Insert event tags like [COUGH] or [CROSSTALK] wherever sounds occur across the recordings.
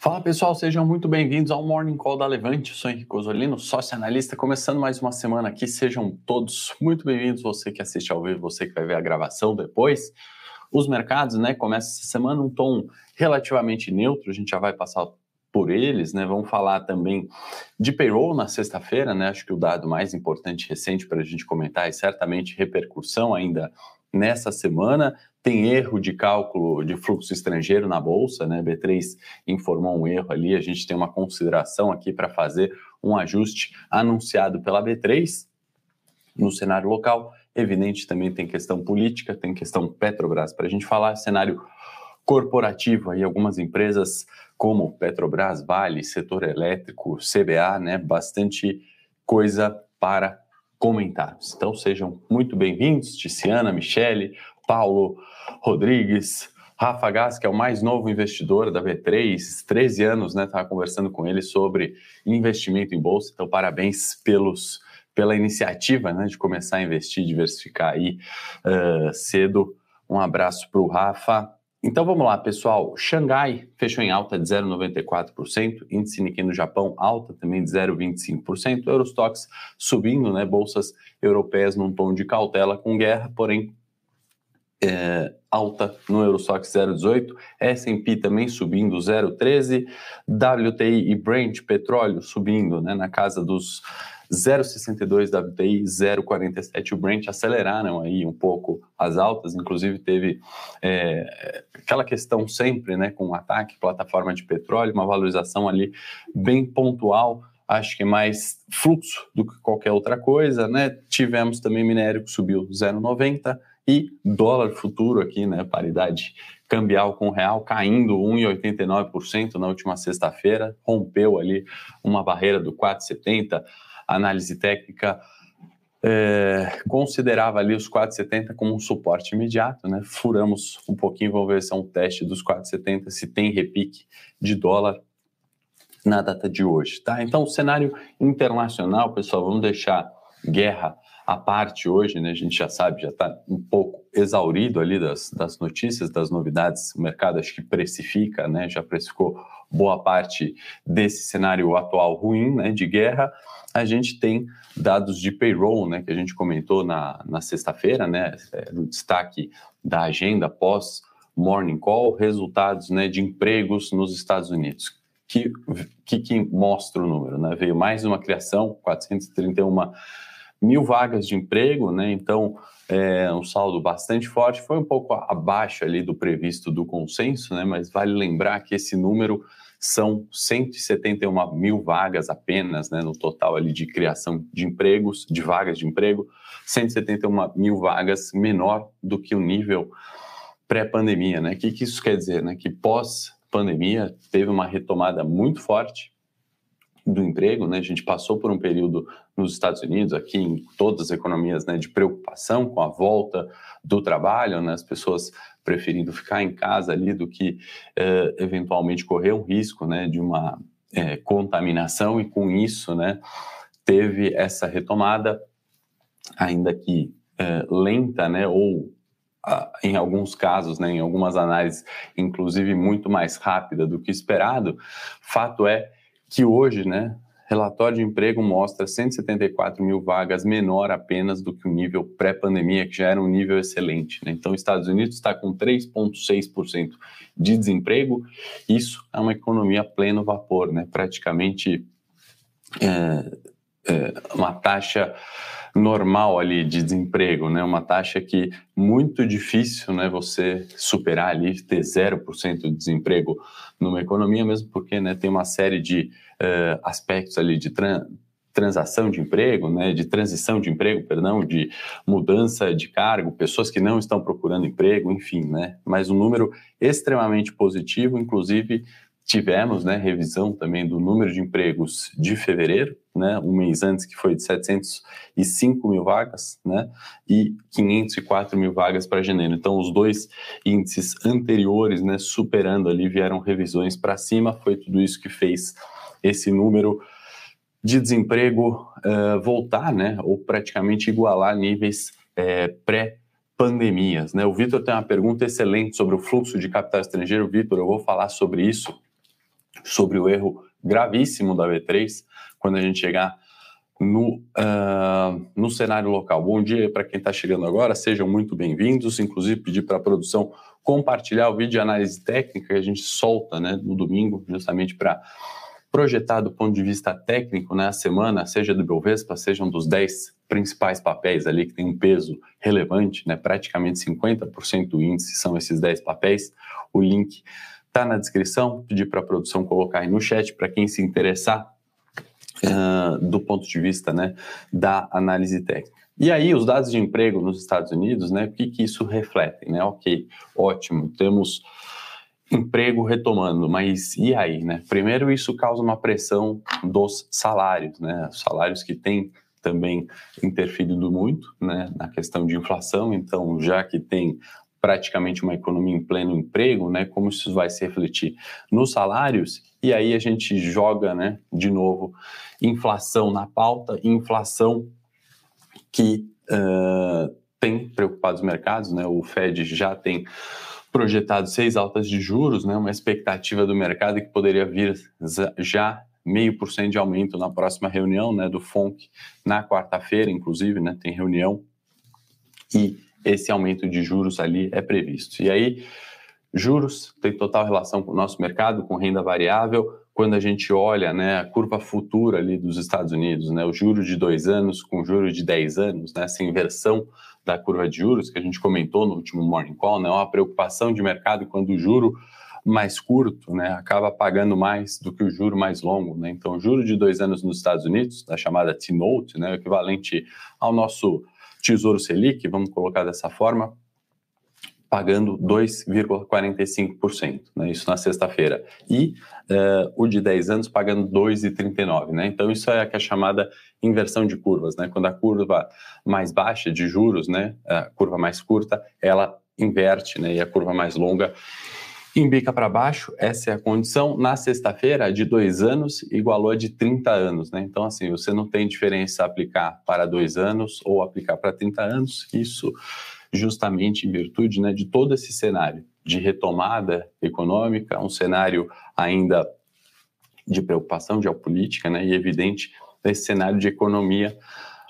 Fala pessoal, sejam muito bem-vindos ao Morning Call da Levante. Eu sou Henrique Osolino, sócio analista, começando mais uma semana aqui. Sejam todos muito bem-vindos, você que assiste ao vivo, você que vai ver a gravação depois. Os mercados, né, começam essa semana um tom relativamente neutro, a gente já vai passar por eles, né? Vamos falar também de payroll na sexta-feira, né? Acho que o dado mais importante recente para a gente comentar e certamente repercussão ainda nessa semana. Tem erro de cálculo de fluxo estrangeiro na bolsa, né? B3 informou um erro ali. A gente tem uma consideração aqui para fazer um ajuste anunciado pela B3 no cenário local. Evidente, também tem questão política, tem questão Petrobras para a gente falar, cenário corporativo aí algumas empresas como Petrobras, Vale, setor elétrico, CBA, né? Bastante coisa para comentarmos. Então sejam muito bem-vindos, Tiziana, Michele, Paulo, Rodrigues, Rafa Gás, que é o mais novo investidor da V3, 13 anos, né? Estava conversando com ele sobre investimento em bolsa. Então, parabéns pelos, pela iniciativa né, de começar a investir, diversificar aí uh, cedo. Um abraço para o Rafa. Então vamos lá, pessoal. Xangai fechou em alta de 0,94%, índice Nikkei no Japão alta também de 0,25%, Eurostox subindo, né? Bolsas europeias num tom de cautela com guerra, porém é, alta no Eurostox 0,18, S&P também subindo 0,13, WTI e Brent petróleo subindo, né? Na casa dos 0,62 WTI, 0,47 o Brent aceleraram aí um pouco as altas, inclusive teve é, aquela questão sempre, né, com o ataque, plataforma de petróleo, uma valorização ali bem pontual, acho que mais fluxo do que qualquer outra coisa, né? Tivemos também minério que subiu 0,90 e dólar futuro aqui, né, paridade cambial com real caindo 1,89% na última sexta-feira, rompeu ali uma barreira do 4,70 análise técnica é, considerava ali os 4,70 como um suporte imediato, né? Furamos um pouquinho, vamos ver se é um teste dos 4,70, se tem repique de dólar na data de hoje, tá? Então, o cenário internacional, pessoal, vamos deixar guerra à parte hoje, né? A gente já sabe, já está um pouco exaurido ali das, das notícias, das novidades. O mercado acho que precifica, né? Já precificou boa parte desse cenário atual ruim, né? De guerra a gente tem dados de payroll, né, que a gente comentou na, na sexta-feira, né, é, no destaque da agenda pós Morning Call, resultados né, de empregos nos Estados Unidos. Que, que, que mostra o número? Né? Veio mais uma criação, 431 mil vagas de emprego, né? então é um saldo bastante forte, foi um pouco abaixo ali do previsto do consenso, né? mas vale lembrar que esse número são 171 mil vagas apenas, né, no total ali de criação de empregos, de vagas de emprego, 171 mil vagas menor do que o nível pré-pandemia, né? O que, que isso quer dizer, né? Que pós-pandemia teve uma retomada muito forte do emprego, né? A gente passou por um período nos Estados Unidos, aqui em todas as economias, né, de preocupação com a volta do trabalho, né? As pessoas preferindo ficar em casa ali do que uh, eventualmente correr um risco né, de uma uh, contaminação, e com isso né, teve essa retomada, ainda que uh, lenta, né, ou em alguns casos, né, em algumas análises, inclusive muito mais rápida do que esperado. Fato é que hoje, né, relatório de emprego mostra 174 mil vagas menor apenas do que o nível pré-pandemia, que já era um nível excelente. Né? Então, os Estados Unidos está com 3,6% de desemprego. Isso é uma economia pleno vapor, né? praticamente é, é, uma taxa normal ali de desemprego, né? Uma taxa que muito difícil, né? Você superar ali, ter 0% de desemprego numa economia, mesmo porque, né? Tem uma série de uh, aspectos ali de tran transação de emprego, né? De transição de emprego, perdão, de mudança de cargo, pessoas que não estão procurando emprego, enfim, né? Mas um número extremamente positivo, inclusive tivemos, né? Revisão também do número de empregos de fevereiro, né, um mês antes, que foi de 705 mil vagas, né, e 504 mil vagas para janeiro. Então, os dois índices anteriores, né, superando ali, vieram revisões para cima, foi tudo isso que fez esse número de desemprego uh, voltar, né, ou praticamente igualar níveis uh, pré-pandemias. Né? O Vitor tem uma pergunta excelente sobre o fluxo de capital estrangeiro. Vitor, eu vou falar sobre isso sobre o erro gravíssimo da B3 quando a gente chegar no, uh, no cenário local. Bom dia para quem está chegando agora, sejam muito bem-vindos. Inclusive, pedir para a produção compartilhar o vídeo de análise técnica que a gente solta né, no domingo, justamente para projetar do ponto de vista técnico né, a semana, seja do Bovespa, sejam dos 10 principais papéis ali que tem um peso relevante, né, praticamente 50% do índice são esses 10 papéis. O link está na descrição, pedir para a produção colocar aí no chat para quem se interessar uh, do ponto de vista né, da análise técnica. E aí, os dados de emprego nos Estados Unidos, né, o que, que isso reflete? Né? Ok, ótimo, temos emprego retomando, mas e aí, né? Primeiro, isso causa uma pressão dos salários, né? Salários que têm também interferido muito, né, na questão de inflação. Então, já que tem praticamente uma economia em pleno emprego, né? Como isso vai se refletir nos salários? E aí a gente joga, né? De novo, inflação na pauta, inflação que uh, tem preocupado os mercados, né? O Fed já tem projetado seis altas de juros, né? Uma expectativa do mercado que poderia vir já meio por cento de aumento na próxima reunião, né? Do FONC na quarta-feira, inclusive, né? Tem reunião e esse aumento de juros ali é previsto. E aí, juros tem total relação com o nosso mercado, com renda variável. Quando a gente olha né, a curva futura ali dos Estados Unidos, né, o juro de dois anos com juro de 10 anos, né, essa inversão da curva de juros que a gente comentou no último Morning Call, né, é uma preocupação de mercado quando o juro mais curto né, acaba pagando mais do que o juro mais longo. Né? Então, o juro de dois anos nos Estados Unidos, da chamada T-Note, né, equivalente ao nosso Tesouro Selic, vamos colocar dessa forma, pagando 2,45%, né? isso na sexta-feira. E uh, o de 10 anos pagando 2,39%. Né? Então, isso é a, é chamada inversão de curvas. Né? Quando a curva mais baixa de juros, né? a curva mais curta, ela inverte, né? e a curva mais longa Embica para baixo, essa é a condição. Na sexta-feira, de dois anos igualou a de 30 anos, né? Então, assim, você não tem diferença aplicar para dois anos ou aplicar para 30 anos. Isso justamente em virtude né, de todo esse cenário de retomada econômica, um cenário ainda de preocupação geopolítica, né? E evidente esse cenário de economia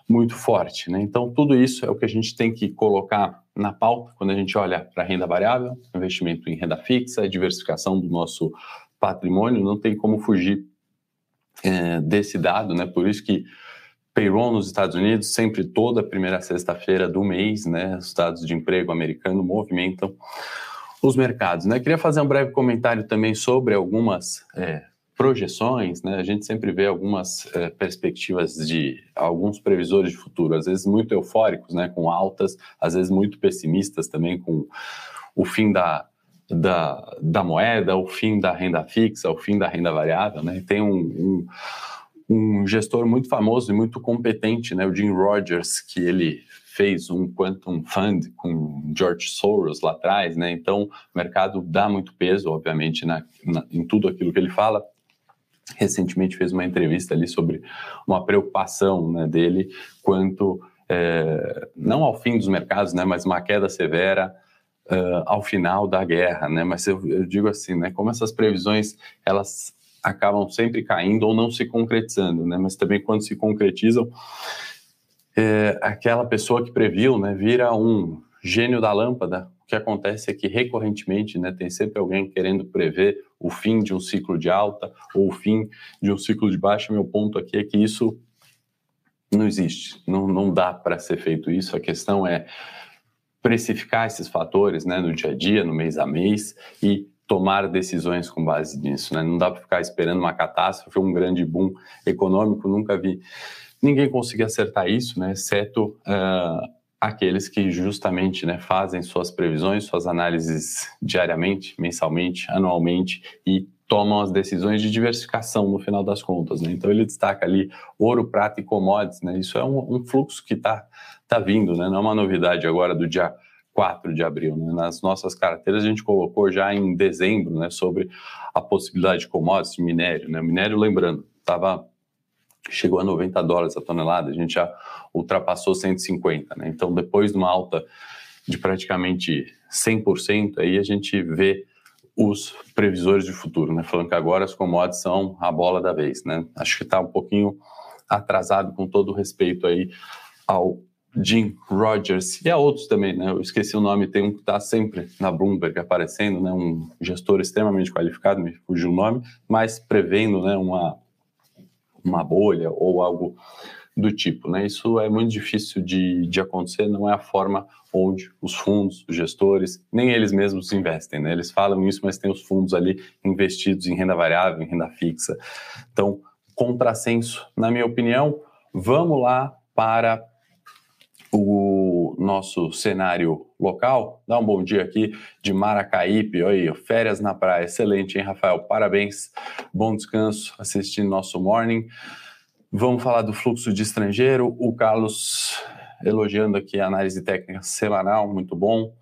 muito forte, né? Então, tudo isso é o que a gente tem que colocar na pauta quando a gente olha para renda variável, investimento em renda fixa, diversificação do nosso patrimônio, não tem como fugir é, desse dado, né? Por isso que payroll nos Estados Unidos, sempre toda primeira sexta-feira do mês, né? Os dados de emprego americano movimentam os mercados, né? Queria fazer um breve comentário também sobre algumas é, projeções, né, a gente sempre vê algumas é, perspectivas de alguns previsores de futuro, às vezes muito eufóricos, né, com altas, às vezes muito pessimistas também com o fim da, da, da moeda, o fim da renda fixa, o fim da renda variável, né, tem um, um, um gestor muito famoso e muito competente, né, o Jim Rogers, que ele fez um Quantum Fund com George Soros lá atrás, né? Então, o mercado dá muito peso, obviamente, na, na, em tudo aquilo que ele fala recentemente fez uma entrevista ali sobre uma preocupação né, dele quanto é, não ao fim dos mercados, né, mas uma queda severa uh, ao final da guerra, né? Mas eu, eu, digo assim, né, como essas previsões elas acabam sempre caindo ou não se concretizando, né? Mas também quando se concretizam, é, aquela pessoa que previu, né, vira um gênio da lâmpada que acontece é que recorrentemente né, tem sempre alguém querendo prever o fim de um ciclo de alta ou o fim de um ciclo de baixa. Meu ponto aqui é que isso não existe, não, não dá para ser feito isso. A questão é precificar esses fatores né, no dia a dia, no mês a mês e tomar decisões com base nisso. Né? Não dá para ficar esperando uma catástrofe, um grande boom econômico. Nunca vi ninguém conseguir acertar isso, né, exceto uh, aqueles que justamente né, fazem suas previsões, suas análises diariamente, mensalmente, anualmente e tomam as decisões de diversificação no final das contas. Né? Então ele destaca ali ouro, prata e commodities. Né? Isso é um, um fluxo que está tá vindo, né? não é uma novidade agora do dia 4 de abril. Né? Nas nossas carteiras a gente colocou já em dezembro né, sobre a possibilidade de commodities, minério. Né? Minério, lembrando, estava chegou a 90 dólares a tonelada, a gente já ultrapassou 150, né? Então, depois de uma alta de praticamente 100%, aí a gente vê os previsores de futuro, né? Falando que agora as commodities são a bola da vez, né? Acho que está um pouquinho atrasado com todo o respeito aí ao Jim Rogers e a outros também, né? Eu esqueci o nome, tem um que está sempre na Bloomberg aparecendo, né? Um gestor extremamente qualificado, me fugiu o nome, mas prevendo, né? Uma uma bolha ou algo do tipo, né? Isso é muito difícil de, de acontecer, não é a forma onde os fundos, os gestores, nem eles mesmos investem, né? Eles falam isso, mas tem os fundos ali investidos em renda variável, em renda fixa. Então, contrassenso, na minha opinião. Vamos lá para o nosso cenário local. Dá um bom dia aqui de Maracaípe, aí, férias na praia, excelente, hein, Rafael? Parabéns, bom descanso assistindo nosso morning. Vamos falar do fluxo de estrangeiro. O Carlos elogiando aqui a análise técnica semanal, muito bom.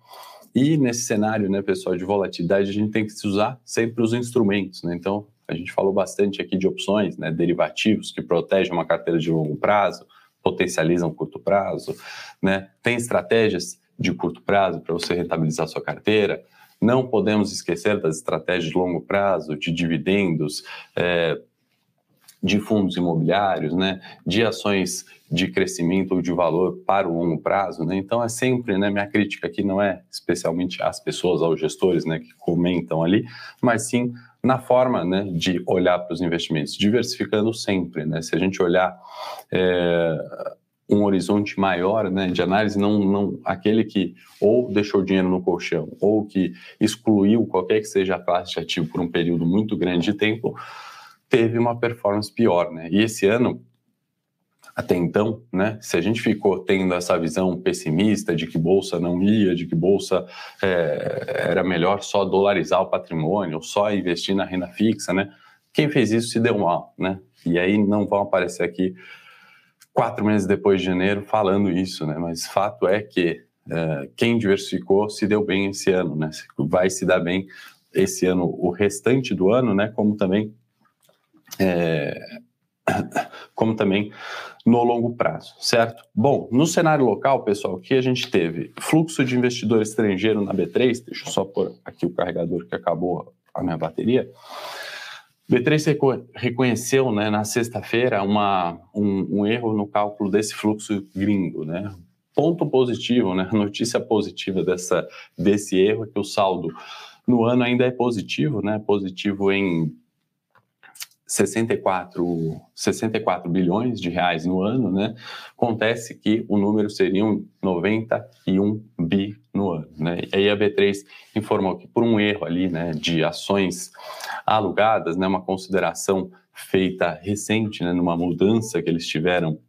E nesse cenário, né, pessoal, de volatilidade, a gente tem que usar sempre os instrumentos, né? Então, a gente falou bastante aqui de opções, né, derivativos que protegem uma carteira de longo prazo, potencializam curto prazo, né? Tem estratégias de curto prazo para você rentabilizar sua carteira. Não podemos esquecer das estratégias de longo prazo, de dividendos, é, de fundos imobiliários, né, de ações de crescimento ou de valor para o longo prazo, né? Então é sempre, né, minha crítica aqui não é especialmente às pessoas, aos gestores, né, que comentam ali, mas sim na forma, né, de olhar para os investimentos, diversificando sempre, né? Se a gente olhar é, um horizonte maior, né, de análise, não, não aquele que ou deixou dinheiro no colchão ou que excluiu qualquer que seja a classe de ativo por um período muito grande de tempo, teve uma performance pior, né? E esse ano até então, né, se a gente ficou tendo essa visão pessimista de que bolsa não ia, de que bolsa é, era melhor só dolarizar o patrimônio, só investir na renda fixa, né, quem fez isso se deu mal, né, e aí não vão aparecer aqui quatro meses depois de janeiro falando isso, né, mas fato é que é, quem diversificou se deu bem esse ano, né, vai se dar bem esse ano, o restante do ano, né, como também é, como também no longo prazo, certo? Bom, no cenário local, pessoal, o que a gente teve? Fluxo de investidor estrangeiro na B3, deixa eu só pôr aqui o carregador que acabou a minha bateria. B3 reconheceu né, na sexta-feira um, um erro no cálculo desse fluxo gringo, né? Ponto positivo, né? Notícia positiva dessa, desse erro é que o saldo no ano ainda é positivo, né? Positivo em 64, 64 bilhões de reais no ano, né? Acontece que o número seria 91 bi no ano, né? E aí a B3 informou que por um erro ali, né, de ações alugadas, né, uma consideração feita recente, né, numa mudança que eles tiveram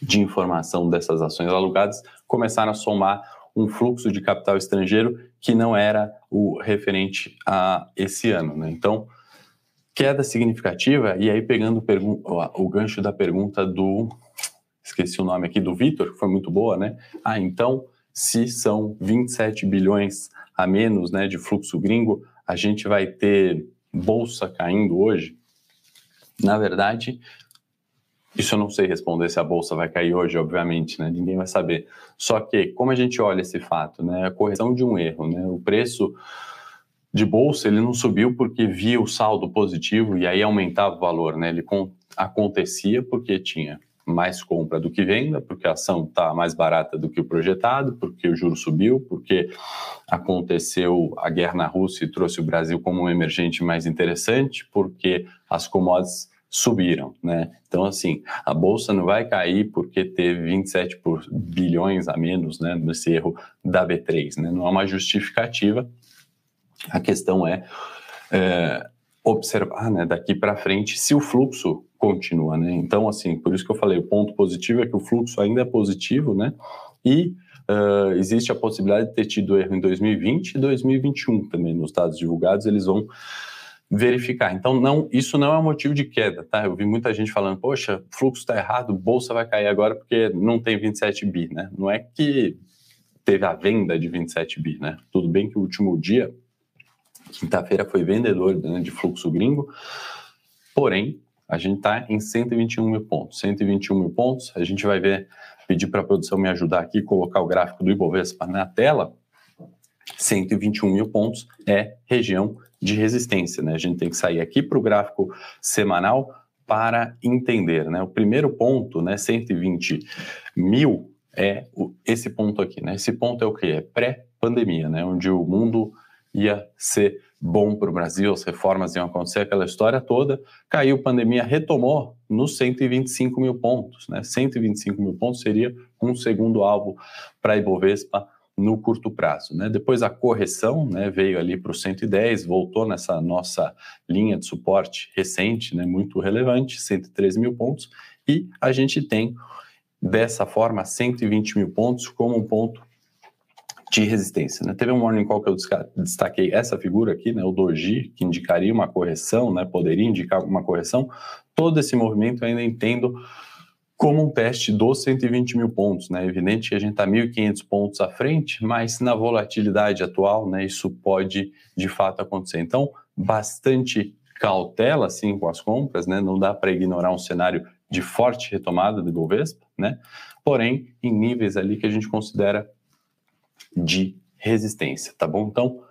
de informação dessas ações alugadas, começaram a somar um fluxo de capital estrangeiro que não era o referente a esse ano, né? Então, queda significativa, e aí pegando o, o gancho da pergunta do. Esqueci o nome aqui, do Vitor, que foi muito boa, né? Ah, então, se são 27 bilhões a menos né, de fluxo gringo, a gente vai ter bolsa caindo hoje? Na verdade, isso eu não sei responder se a bolsa vai cair hoje, obviamente, né? Ninguém vai saber. Só que, como a gente olha esse fato, né? A correção de um erro, né? O preço de bolsa ele não subiu porque via o saldo positivo e aí aumentava o valor, né? Ele acontecia porque tinha mais compra do que venda, porque a ação está mais barata do que o projetado, porque o juro subiu, porque aconteceu a guerra na Rússia e trouxe o Brasil como um emergente mais interessante, porque as commodities subiram, né? Então, assim, a bolsa não vai cair porque teve 27 por bilhões a menos, né, nesse erro da B3, né? Não é uma justificativa, a questão é, é observar né, daqui para frente se o fluxo continua. Né? Então, assim, por isso que eu falei, o ponto positivo é que o fluxo ainda é positivo, né? E uh, existe a possibilidade de ter tido erro em 2020 e 2021 também. Nos dados divulgados, eles vão verificar. Então, não, isso não é um motivo de queda, tá? Eu vi muita gente falando, poxa, fluxo está errado, bolsa vai cair agora porque não tem 27 bi, né? Não é que teve a venda de 27 bi, né? Tudo bem que o último dia Quinta-feira foi vendedor né, de fluxo gringo, porém, a gente está em 121 mil pontos. 121 mil pontos, a gente vai ver, pedir para a produção me ajudar aqui, colocar o gráfico do Ibovespa na tela. 121 mil pontos é região de resistência. Né? A gente tem que sair aqui para o gráfico semanal para entender. Né? O primeiro ponto, né, 120 mil, é esse ponto aqui. Né? Esse ponto é o que? É pré-pandemia, né? onde o mundo ia ser bom para o Brasil, as reformas iam acontecer, aquela história toda. Caiu pandemia, retomou nos 125 mil pontos. Né? 125 mil pontos seria um segundo alvo para a Ibovespa no curto prazo. Né? Depois a correção né, veio ali para o 110, voltou nessa nossa linha de suporte recente, né, muito relevante, 113 mil pontos, e a gente tem dessa forma 120 mil pontos como um ponto de resistência. Né? Teve um morning call que eu destaquei essa figura aqui, né, o Doji, que indicaria uma correção, né, poderia indicar uma correção. Todo esse movimento eu ainda entendo como um teste dos 120 mil pontos. Né? É evidente que a gente está 1.500 pontos à frente, mas na volatilidade atual, né, isso pode de fato acontecer. Então, bastante cautela assim com as compras, né? não dá para ignorar um cenário de forte retomada do Ibovespa, né? porém em níveis ali que a gente considera de resistência, tá bom? Então,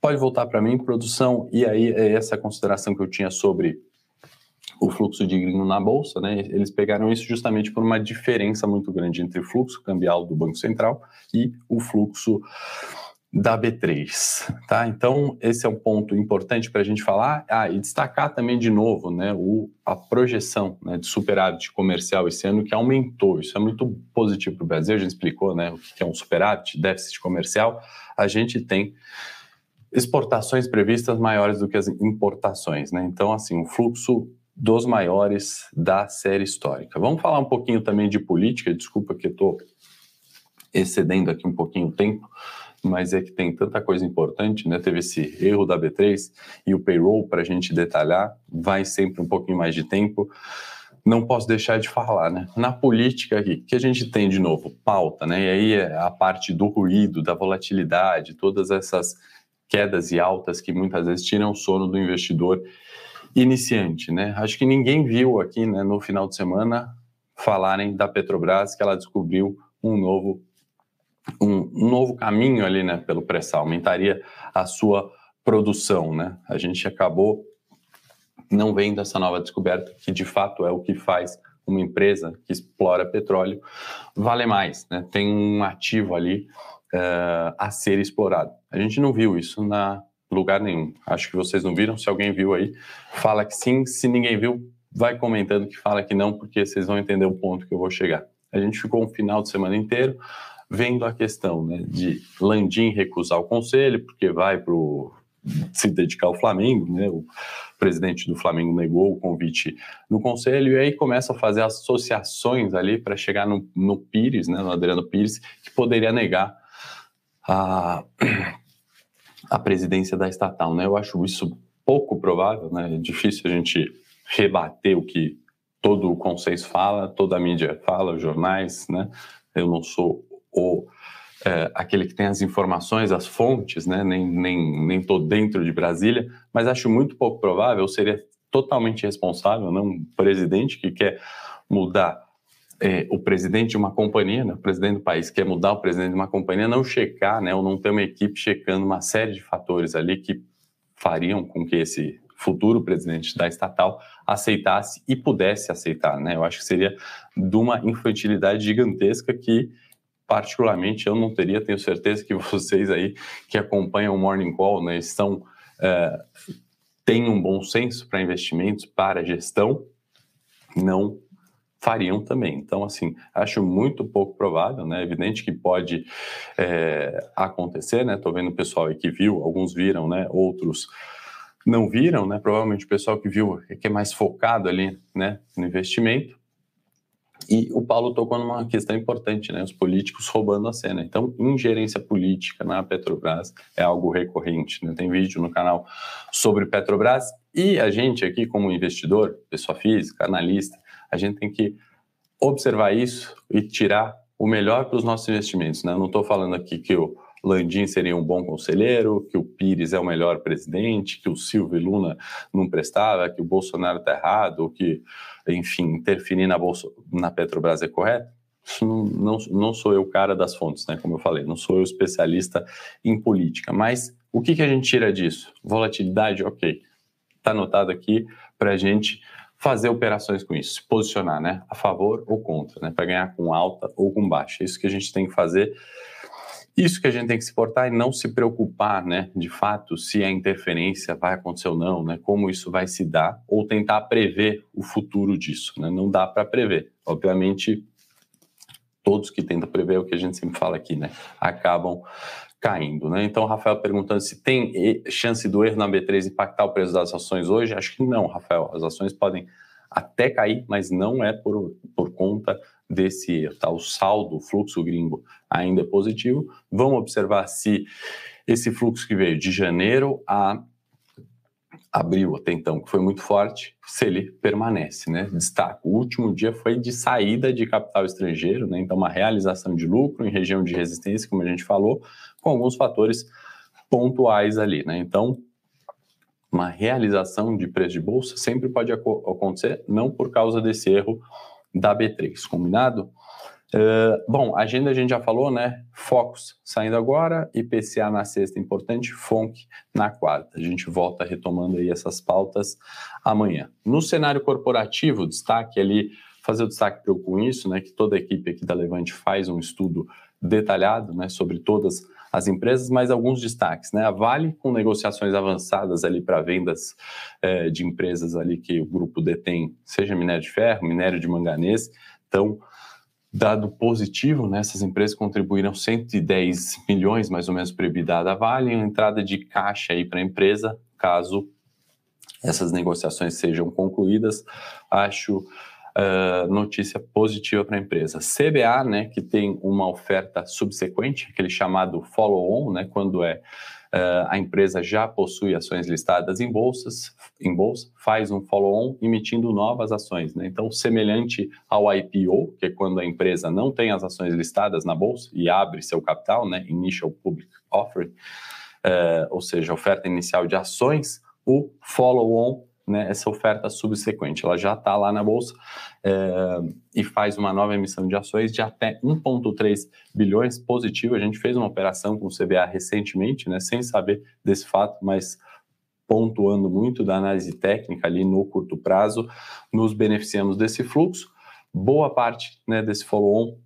pode voltar para mim, produção, e aí é essa consideração que eu tinha sobre o fluxo de gringo na bolsa, né? Eles pegaram isso justamente por uma diferença muito grande entre o fluxo cambial do Banco Central e o fluxo da B3, tá? Então esse é um ponto importante para a gente falar. Ah, e destacar também de novo, né, o, a projeção né, de superávit comercial esse ano que aumentou. Isso é muito positivo para o Brasil. A gente explicou, né, o que é um superávit, déficit comercial. A gente tem exportações previstas maiores do que as importações, né? Então assim, o fluxo dos maiores da série histórica. Vamos falar um pouquinho também de política, desculpa que estou excedendo aqui um pouquinho o tempo, mas é que tem tanta coisa importante, né? Teve esse erro da B3 e o payroll para a gente detalhar, vai sempre um pouquinho mais de tempo. Não posso deixar de falar, né? Na política aqui, que a gente tem de novo pauta, né? E aí é a parte do ruído, da volatilidade, todas essas quedas e altas que muitas vezes tiram o sono do investidor iniciante, né? Acho que ninguém viu aqui, né, no final de semana falarem da Petrobras que ela descobriu um novo um, novo caminho ali, né, pelo pré-sal, aumentaria a sua produção, né? A gente acabou não vendo essa nova descoberta que de fato é o que faz uma empresa que explora petróleo vale mais, né? Tem um ativo ali uh, a ser explorado. A gente não viu isso na lugar nenhum. Acho que vocês não viram. Se alguém viu aí, fala que sim. Se ninguém viu, vai comentando que fala que não, porque vocês vão entender o ponto que eu vou chegar. A gente ficou um final de semana inteiro vendo a questão né, de Landim recusar o conselho, porque vai para se dedicar ao Flamengo, né? O presidente do Flamengo negou o convite no conselho e aí começa a fazer associações ali para chegar no, no Pires, né, no Adriano Pires, que poderia negar a a presidência da estatal, né? Eu acho isso pouco provável, né? É difícil a gente rebater o que todo o consenso fala, toda a mídia fala, os jornais, né? Eu não sou o é, aquele que tem as informações, as fontes, né? Nem nem nem tô dentro de Brasília, mas acho muito pouco provável. Seria totalmente responsável, não um presidente que quer mudar é, o presidente de uma companhia, né, o presidente do país quer mudar o presidente de uma companhia, não checar, né, ou não ter uma equipe checando uma série de fatores ali que fariam com que esse futuro presidente da estatal aceitasse e pudesse aceitar, né? Eu acho que seria de uma infantilidade gigantesca que particularmente eu não teria, tenho certeza que [LAUGHS] vocês aí que acompanham o Morning Call, né, estão é, têm um bom senso para investimentos, para gestão, não fariam também. Então, assim, acho muito pouco provável, né? Evidente que pode é, acontecer, né? Tô vendo o pessoal aí que viu, alguns viram, né? Outros não viram, né? Provavelmente o pessoal que viu é que é mais focado ali, né? No investimento. E o Paulo tocou numa questão importante, né? Os políticos roubando a cena. Então, ingerência política na Petrobras é algo recorrente. Né? Tem vídeo no canal sobre Petrobras e a gente aqui, como investidor, pessoa física, analista, a gente tem que observar isso e tirar o melhor para os nossos investimentos. Né? Não estou falando aqui que o Landim seria um bom conselheiro, que o Pires é o melhor presidente, que o Silvio Luna não prestava, que o Bolsonaro está errado, que, enfim, interferir na, Bolsa, na Petrobras é correto. Não, não, não sou eu cara das fontes, né? Como eu falei, não sou eu especialista em política. Mas o que, que a gente tira disso? Volatilidade, ok. Está anotado aqui para a gente fazer operações com isso, se posicionar, né? A favor ou contra, né? Para ganhar com alta ou com baixa. É isso que a gente tem que fazer. Isso que a gente tem que se portar e não se preocupar, né, de fato, se a interferência vai acontecer ou não, né, como isso vai se dar, ou tentar prever o futuro disso, né, não dá para prever. Obviamente, todos que tentam prever é o que a gente sempre fala aqui, né? Acabam caindo, né? Então, Rafael perguntando se tem chance do erro na B3 impactar o preço das ações hoje. Acho que não, Rafael. As ações podem até cair, mas não é por, por conta desse tá? O saldo, o fluxo gringo ainda é positivo. Vamos observar se esse fluxo que veio de janeiro a abril até então, que foi muito forte, se ele permanece, né? Destaco, o último dia foi de saída de capital estrangeiro, né? Então, uma realização de lucro em região de resistência, como a gente falou, com alguns fatores pontuais ali, né? Então, uma realização de preço de bolsa sempre pode acontecer, não por causa desse erro da B3, combinado? Uh, bom, agenda a gente já falou, né? Focus saindo agora, IPCA na sexta, importante, FONC na quarta. A gente volta retomando aí essas pautas amanhã. No cenário corporativo, destaque ali, fazer o destaque com isso, né? Que toda a equipe aqui da Levante faz um estudo detalhado, né? Sobre todas as empresas, mas alguns destaques, né? A Vale com negociações avançadas ali para vendas eh, de empresas ali que o grupo detém, seja minério de ferro, minério de manganês, então dado positivo, né? Essas empresas contribuíram 110 milhões, mais ou menos, para EBITDA da Vale, uma entrada de caixa aí para a empresa, caso essas negociações sejam concluídas. Acho uh, notícia positiva para a empresa. CBA, né, que tem uma oferta subsequente, aquele chamado follow-on, né, quando é Uh, a empresa já possui ações listadas em bolsas, em bolsa, faz um follow-on emitindo novas ações. Né? Então, semelhante ao IPO, que é quando a empresa não tem as ações listadas na bolsa e abre seu capital, né? Initial Public Offering, uh, ou seja, oferta inicial de ações, o follow-on né, essa oferta subsequente. Ela já está lá na bolsa é, e faz uma nova emissão de ações de até 1,3 bilhões positivo. A gente fez uma operação com o CBA recentemente, né, sem saber desse fato, mas pontuando muito da análise técnica ali no curto prazo, nos beneficiamos desse fluxo. Boa parte né, desse follow-on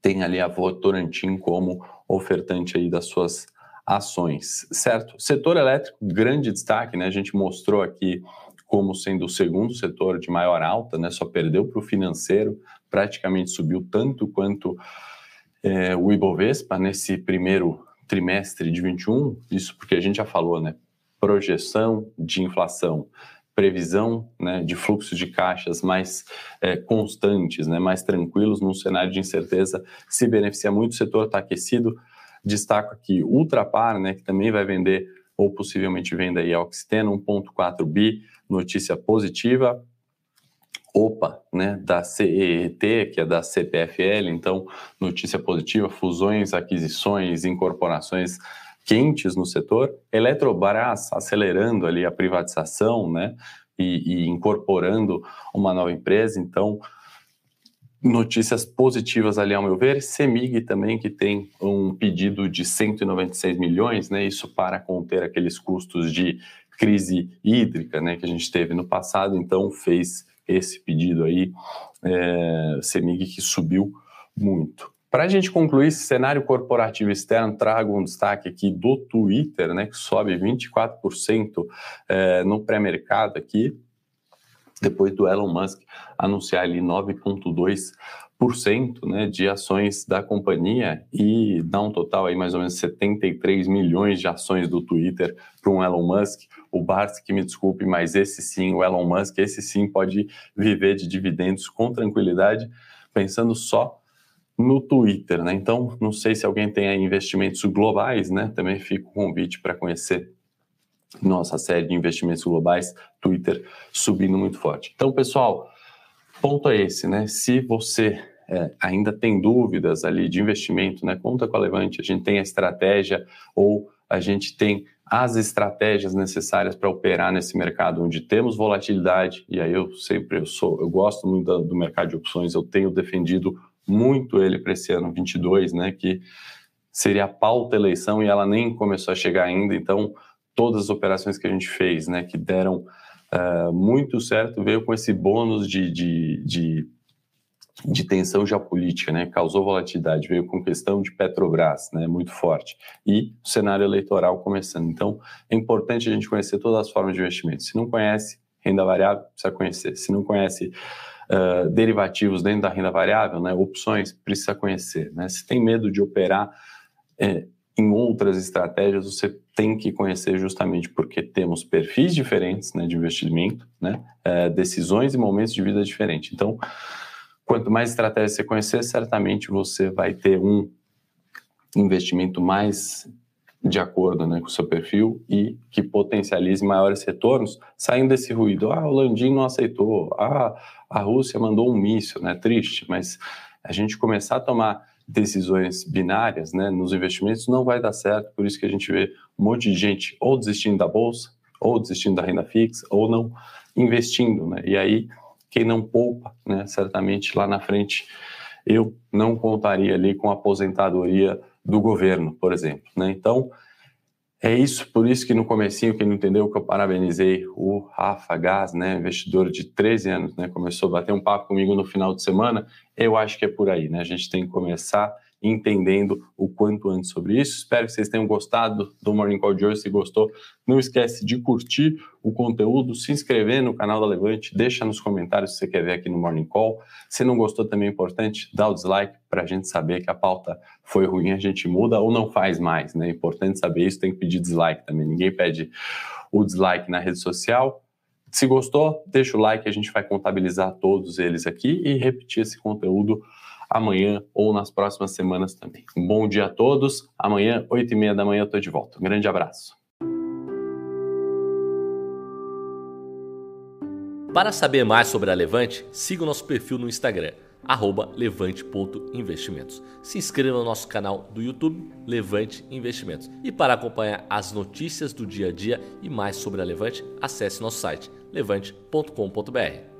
tem ali a Votorantim como ofertante aí das suas ações, certo? Setor elétrico, grande destaque, né? A gente mostrou aqui como sendo o segundo setor de maior alta, né? Só perdeu para o financeiro, praticamente subiu tanto quanto é, o Ibovespa nesse primeiro trimestre de 21. Isso porque a gente já falou, né? Projeção de inflação, previsão né, de fluxos de caixas mais é, constantes, né, mais tranquilos num cenário de incerteza, se beneficia muito. O setor está aquecido, Destaco aqui Ultrapar, né, que também vai vender ou possivelmente venda aí a Oxiteno 1.4 bi, notícia positiva. OPA, né, da CET, que é da CPFL, então notícia positiva, fusões, aquisições, incorporações quentes no setor. Eletrobras acelerando ali a privatização, né, e, e incorporando uma nova empresa, então notícias positivas ali, ao meu ver. Semig também, que tem um pedido de 196 milhões, né? Isso para conter aqueles custos de crise hídrica, né? Que a gente teve no passado, então fez esse pedido aí, é, Semig que subiu muito. Para a gente concluir esse cenário corporativo externo, trago um destaque aqui do Twitter, né, que sobe 24% é, no pré-mercado aqui, depois do Elon Musk anunciar ali 9,2% né, de ações da companhia e dar um total aí mais ou menos 73 milhões de ações do Twitter para um Elon Musk. O Barsi, que me desculpe, mas esse sim, o Elon Musk, esse sim pode viver de dividendos com tranquilidade, pensando só no Twitter, né? Então, não sei se alguém tem investimentos globais, né? Também fica o convite para conhecer nossa série de investimentos globais, Twitter subindo muito forte. Então, pessoal, ponto é esse, né? Se você é, ainda tem dúvidas ali de investimento, né? Conta com a Levante, a gente tem a estratégia ou a gente tem as estratégias necessárias para operar nesse mercado onde temos volatilidade, e aí eu sempre eu sou, eu gosto muito do, do mercado de opções, eu tenho defendido muito ele para esse ano 22, né, que seria a pauta eleição e ela nem começou a chegar ainda, então todas as operações que a gente fez, né, que deram uh, muito certo, veio com esse bônus de, de, de, de, tensão geopolítica, né, causou volatilidade, veio com questão de Petrobras, né, muito forte, e o cenário eleitoral começando. Então, é importante a gente conhecer todas as formas de investimento. Se não conhece renda variável, precisa conhecer. Se não conhece uh, derivativos dentro da renda variável, né, opções, precisa conhecer. Né? Se tem medo de operar é, em outras estratégias, você tem que conhecer justamente porque temos perfis diferentes né, de investimento, né, é, decisões e momentos de vida diferentes. Então, quanto mais estratégias você conhecer, certamente você vai ter um investimento mais de acordo né, com o seu perfil e que potencialize maiores retornos, saindo desse ruído. Ah, o Landim não aceitou. Ah, a Rússia mandou um míssil, né? Triste, mas a gente começar a tomar decisões binárias né, nos investimentos não vai dar certo, por isso que a gente vê um monte de gente ou desistindo da bolsa, ou desistindo da renda fixa, ou não investindo, né? E aí, quem não poupa, né, certamente lá na frente, eu não contaria ali com a aposentadoria do governo, por exemplo, né? Então, é isso, por isso que no comecinho, quem não entendeu, que eu parabenizei o Rafa Gás, né, investidor de 13 anos, né, começou a bater um papo comigo no final de semana, eu acho que é por aí, né, a gente tem que começar entendendo o quanto antes sobre isso. Espero que vocês tenham gostado do Morning Call de hoje. Se gostou, não esquece de curtir o conteúdo, se inscrever no canal da Levante, deixa nos comentários se você quer ver aqui no Morning Call. Se não gostou, também é importante dar o dislike para a gente saber que a pauta foi ruim, a gente muda ou não faz mais. Né? É importante saber isso, tem que pedir dislike também. Ninguém pede o dislike na rede social. Se gostou, deixa o like, a gente vai contabilizar todos eles aqui e repetir esse conteúdo amanhã ou nas próximas semanas também. Um bom dia a todos. Amanhã, 8 e meia da manhã, eu estou de volta. Um grande abraço. Para saber mais sobre a Levante, siga o nosso perfil no Instagram, levante.investimentos. Se inscreva no nosso canal do YouTube, Levante Investimentos. E para acompanhar as notícias do dia a dia e mais sobre a Levante, acesse nosso site levante.com.br.